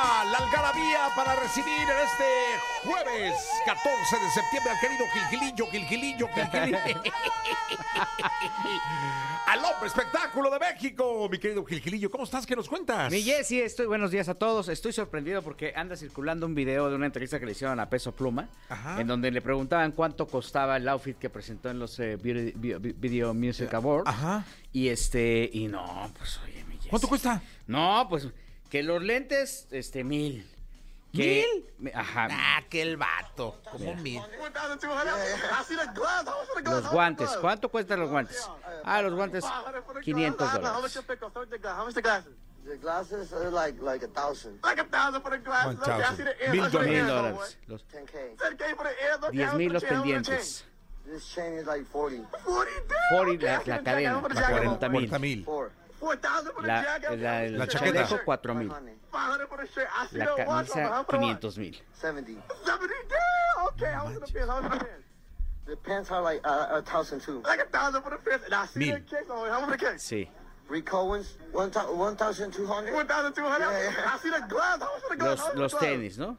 La algarabía para recibir en este jueves 14 de septiembre al querido Gilgilillo, Gilgilillo, Gilgilillo. al hombre espectáculo de México, mi querido Gilgilillo. ¿Cómo estás? ¿Qué nos cuentas? Mi Jessy, estoy, buenos días a todos. Estoy sorprendido porque anda circulando un video de una entrevista que le hicieron a Peso Pluma, Ajá. en donde le preguntaban cuánto costaba el outfit que presentó en los eh, Video, Video Music Awards. Ajá. Y este, y no, pues oye, mi Jessy. ¿Cuánto cuesta? No, pues que los lentes, este, mil. Que- me- Ajá. Ah, aquel vato. Como mil. Los guantes, ¿cuánto cuestan los guantes? Ah, los guantes, 500 dólares. The glasses are like like a thousand, Mil Mil dólares. dólares. Los 10k. 10 mil los pendientes. This chain is like 40. 40 la, la cadena, La 40 mil. 40 mil. La, la, el La chaqueta. chaleco, 4 mil. 500. La camisa, 500 mil. 70. The pants are like uh, a thousand too. Mil. Sí. Rick Owens, one thou- 1,200. Los, los tenis, ¿no?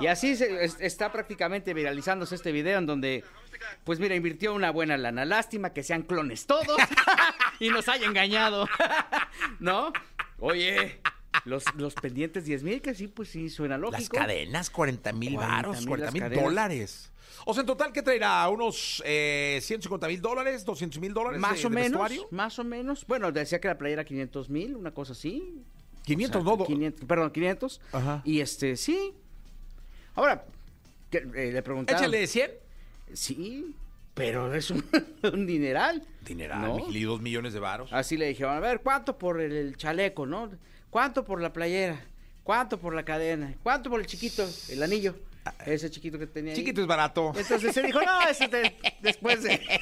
Y así se- es- está prácticamente viralizándose este video en donde, pues mira, invirtió una buena lana. Lástima que sean clones todos y nos haya engañado, ¿no? Oye, los, los pendientes 10 mil, que sí, pues sí, suena lógico. Las cadenas, 40 mil 40 varos, mil 40 las mil dólares. O sea, en total, ¿qué traerá? ¿Unos eh, 150 mil dólares? ¿200 mil dólares? Más de- o de menos, vestuario? más o menos. Bueno, decía que la playera 500 mil, una cosa así. 500, O sea, no. 500, perdón, 500. Ajá. Y este, sí. Ahora, que, eh, le preguntaron. Échale 100. Sí, pero es un, un dineral. Dineral, ¿no? Gili, dos millones de varos. Así le dijeron, a ver, ¿cuánto por el, el chaleco, no? ¿Cuánto por la playera? ¿Cuánto por la cadena? ¿Cuánto por el chiquito, el anillo? Ese chiquito que tenía ahí. Chiquito es barato. Entonces se dijo, no, ese te- después de...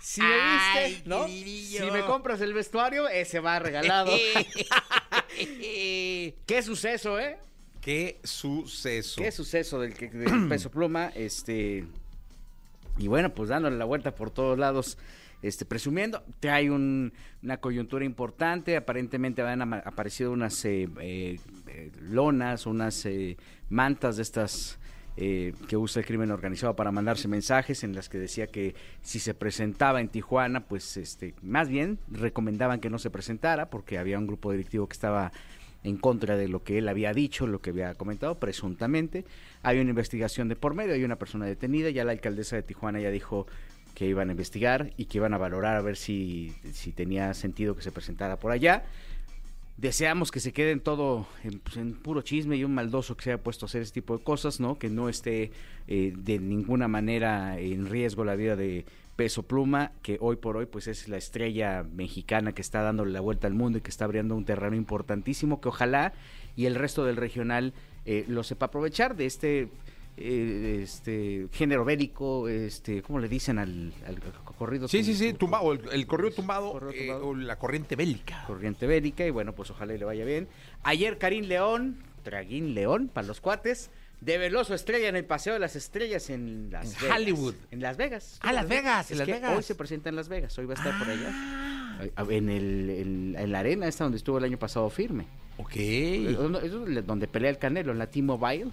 Si me Ay, viste, ¿no? Si me compras el vestuario, ese va regalado. Qué suceso, ¿eh? Qué suceso. Qué suceso del, que- del peso pluma, este y bueno, pues dándole la vuelta por todos lados, este presumiendo, hay un- una coyuntura importante, aparentemente han aparecido unas eh, eh, eh, lonas, unas eh, mantas de estas eh, que usa el crimen organizado para mandarse mensajes en las que decía que si se presentaba en Tijuana, pues este más bien recomendaban que no se presentara porque había un grupo directivo que estaba en contra de lo que él había dicho, lo que había comentado, presuntamente. Hay una investigación de por medio, hay una persona detenida, ya la alcaldesa de Tijuana ya dijo que iban a investigar y que iban a valorar a ver si, si tenía sentido que se presentara por allá. Deseamos que se quede en todo, en, pues, en puro chisme y un maldoso que se haya puesto a hacer ese tipo de cosas, ¿no? Que no esté eh, de ninguna manera en riesgo la vida de Peso Pluma, que hoy por hoy pues es la estrella mexicana que está dándole la vuelta al mundo y que está abriendo un terreno importantísimo que ojalá y el resto del regional eh, lo sepa aprovechar de este eh, este género bélico, este, ¿cómo le dicen al, al corrido? Sí, sí, sí, tum- tumbado, el, el corrido tumbado, Corrido eh, o la corriente bélica. corriente bélica y bueno, pues ojalá y le vaya bien. Ayer Karim León, Traguín León para los cuates, develó su estrella en el Paseo de las Estrellas en Las Vegas. Hollywood. En Las Vegas. Ah, Las Vegas, en Las Vegas. Ah. Hoy se presenta en Las Vegas, hoy va a estar por allá. A- En, el, en, en la arena esta donde estuvo el año pasado firme. Ok. Eh, Eso es donde pelea el Canelo, en la T-Mobile.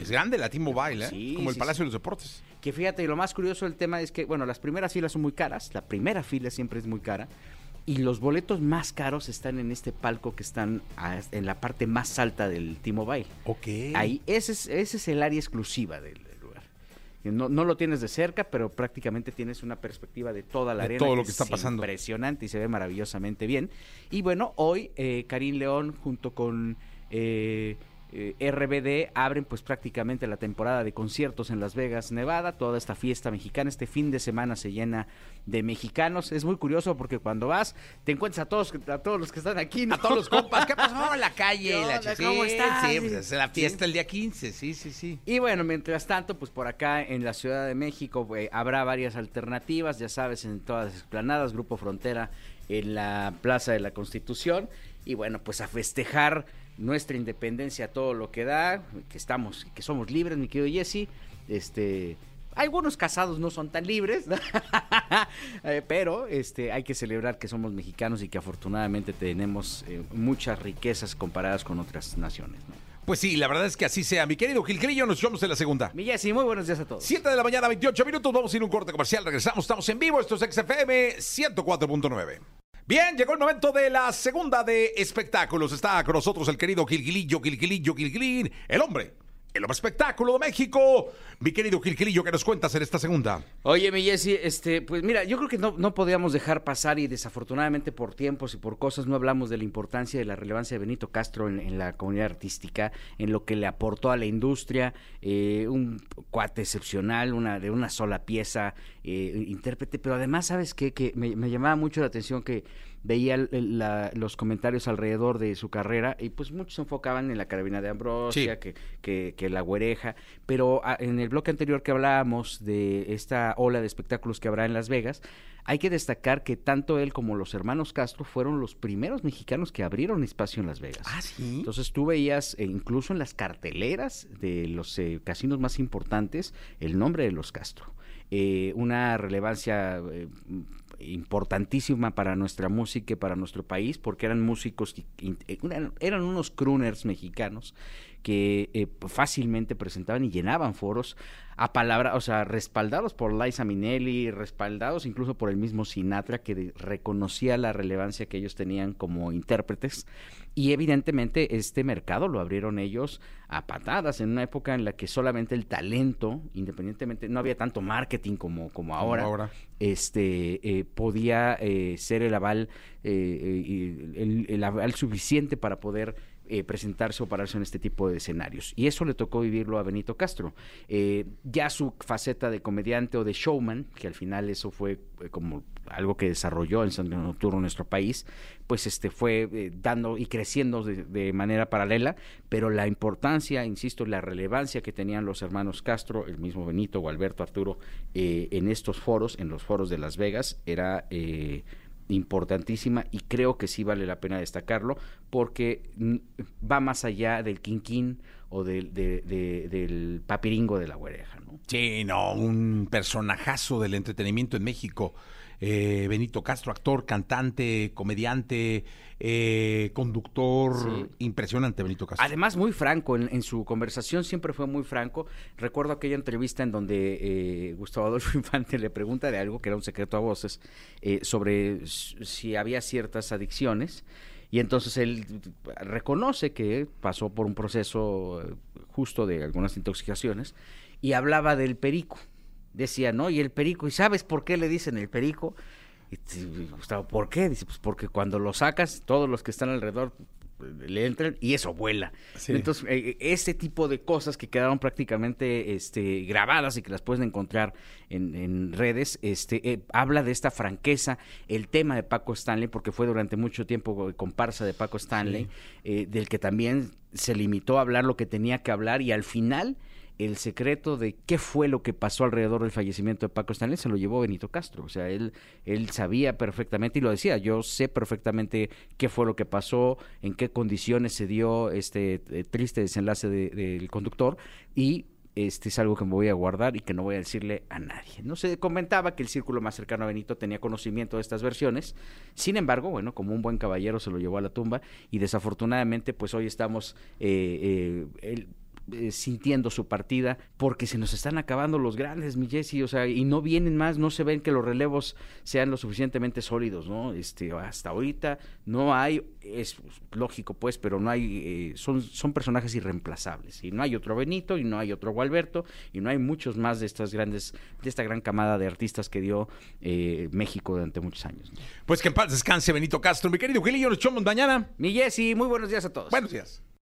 Es grande la T-Mobile, ¿eh? Sí, Como el sí, Palacio de los Deportes. Que fíjate, lo más curioso del tema es que, bueno, las primeras filas son muy caras, la primera fila siempre es muy cara, y los boletos más caros están en este palco que están en la parte más alta del T-Mobile. Ok. Ahí, ese es, ese es el área exclusiva del, No, no lo tienes de cerca, pero prácticamente tienes una perspectiva de toda la De arena. todo lo que es está pasando. Impresionante y se ve maravillosamente bien. Y bueno, hoy eh, Karim León junto con eh, eh, RBD abren pues prácticamente la temporada de conciertos en Las Vegas, Nevada. Toda esta fiesta mexicana, este fin de semana se llena de mexicanos. Es muy curioso porque cuando vas te encuentras a todos, a todos los que están aquí. ¿no? A todos los compas, ¿qué pasó en la calle? ¿Qué La ¿Cómo estás? Sí, pues es la fiesta el día 15, sí, sí, sí. Y bueno, mientras tanto, pues por acá en la Ciudad de México eh, habrá varias alternativas, ya sabes, en todas las explanadas, Grupo Frontera en la Plaza de la Constitución. Y bueno, pues a festejar nuestra independencia, todo lo que da, que estamos, que somos libres, mi querido Jesse. Este, algunos casados no son tan libres. Eh, pero este, hay que celebrar que somos mexicanos y que afortunadamente tenemos eh, muchas riquezas comparadas con otras naciones. ¿no? Pues sí, la verdad es que así sea. Mi querido Gilgrillo, nos vemos en la segunda. Mi Jessy, muy buenos días a todos. 7 de la mañana, 28 minutos. Vamos a ir a un corte comercial. Regresamos, estamos en vivo. Esto es XFM 104.9. Bien, llegó el momento de la segunda de espectáculos. Está con nosotros el querido Gilgilillo, Gilgilillo, Gilgilín, el hombre, el espectáculo de México. Mi querido Gilgilillo, ¿qué nos cuentas en esta segunda? Oye, mi Jessy, este, pues mira, yo creo que no, no podíamos dejar pasar y desafortunadamente por tiempos y por cosas no hablamos de la importancia y de la relevancia de Benito Castro en, la comunidad artística, en lo que le aportó a la industria, eh, un cuate excepcional, una de una sola pieza, eh, intérprete, pero además, ¿sabes qué? Que me llamaba mucho la atención que veía la- los comentarios alrededor de su carrera y pues muchos se enfocaban en la carabina de Ambrosia, Sí. que, que, que la güereja, pero ah, en el bloque anterior que hablábamos de esta ola de espectáculos que habrá en Las Vegas, hay que destacar que tanto él como los hermanos Castro fueron los primeros mexicanos que abrieron espacio en Las Vegas. sí. Entonces tú veías eh, incluso en las carteleras de los eh, casinos más importantes el nombre de los Castro. Eh, una relevancia eh, importantísima para nuestra música y para nuestro país porque eran músicos, que eh, eran unos crooners mexicanos que eh, fácilmente presentaban y llenaban foros a palabra, o sea, respaldados por Liza Minnelli, respaldados incluso por el mismo Sinatra que reconocía la relevancia que ellos tenían como intérpretes y evidentemente este mercado lo abrieron ellos a patadas en una época en la que solamente el talento, independientemente, no había tanto marketing como, como ahora, ahora. este eh, podía eh, ser el aval eh, eh, el aval suficiente para poder eh, presentarse o pararse en este tipo de escenarios. Y eso le tocó vivirlo a Benito Castro. Eh, ya su faceta de comediante o de showman, que al final eso fue eh, como algo que desarrolló en Santo Nocturno en nuestro país, pues este fue eh, dando y creciendo de, de manera paralela, pero la importancia, insisto, la relevancia que tenían los hermanos Castro, el mismo Benito o Alberto Arturo, eh, en estos foros, en los foros de Las Vegas, era eh, importantísima y creo que sí vale la pena destacarlo porque va más allá del quinquín o del, de- de- del papiringo de la güereja, ¿no? Sí, no, un personajazo del entretenimiento en México. Eh, Benito Castro, actor, cantante, comediante, eh, conductor. Sí. Impresionante, Benito Castro. Además, muy franco, en, en su conversación siempre fue muy franco. Recuerdo aquella entrevista en donde eh, Gustavo Adolfo Infante le pregunta de algo que era un secreto a voces, eh, sobre si había ciertas adicciones. Y entonces él reconoce que pasó por un proceso eh, justo de algunas intoxicaciones y hablaba del perico. Decía, ¿no? Y el perico, ¿y sabes por qué le dicen el perico? Y Gustavo, ¿por qué? Dice, pues porque cuando lo sacas, todos los que están alrededor eh, le entran y eso vuela. Sí. Entonces, eh, ese tipo de cosas que quedaron prácticamente este, grabadas y que las pueden encontrar en, en redes, este, eh, habla de esta franqueza, el tema de Paco Stanley, porque fue durante mucho tiempo comparsa de Paco Stanley, eh, del que también se limitó a hablar lo que tenía que hablar y al final el secreto de qué fue lo que pasó alrededor del fallecimiento de Paco Stanley se lo llevó Benito Castro. O sea, él, él sabía perfectamente y lo decía, yo sé perfectamente qué fue lo que pasó, en qué condiciones se dio este eh, triste desenlace de- del conductor y este es algo que me voy a guardar y que no voy a decirle a nadie. No se comentaba que el círculo más cercano a Benito tenía conocimiento de estas versiones. Sin embargo, bueno, como un buen caballero se lo llevó a la tumba y desafortunadamente, pues hoy estamos eh, eh, eh, sintiendo su partida porque se nos están acabando los grandes, mi Jessy, o sea, y no vienen más, no se ven que los relevos sean lo suficientemente sólidos, ¿no? Este, hasta ahorita no hay, es lógico pues, pero no hay, eh, son, son personajes irreemplazables, y no hay otro Benito, y no hay otro Gualberto, y no hay muchos más de estas grandes, de esta gran camada de artistas que dio eh, México durante muchos años. ¿no? Pues que en paz descanse Benito Castro. Mi querido Gilillo, nos echamos mañana. Mi Jessy, muy buenos días a todos. Buenos días.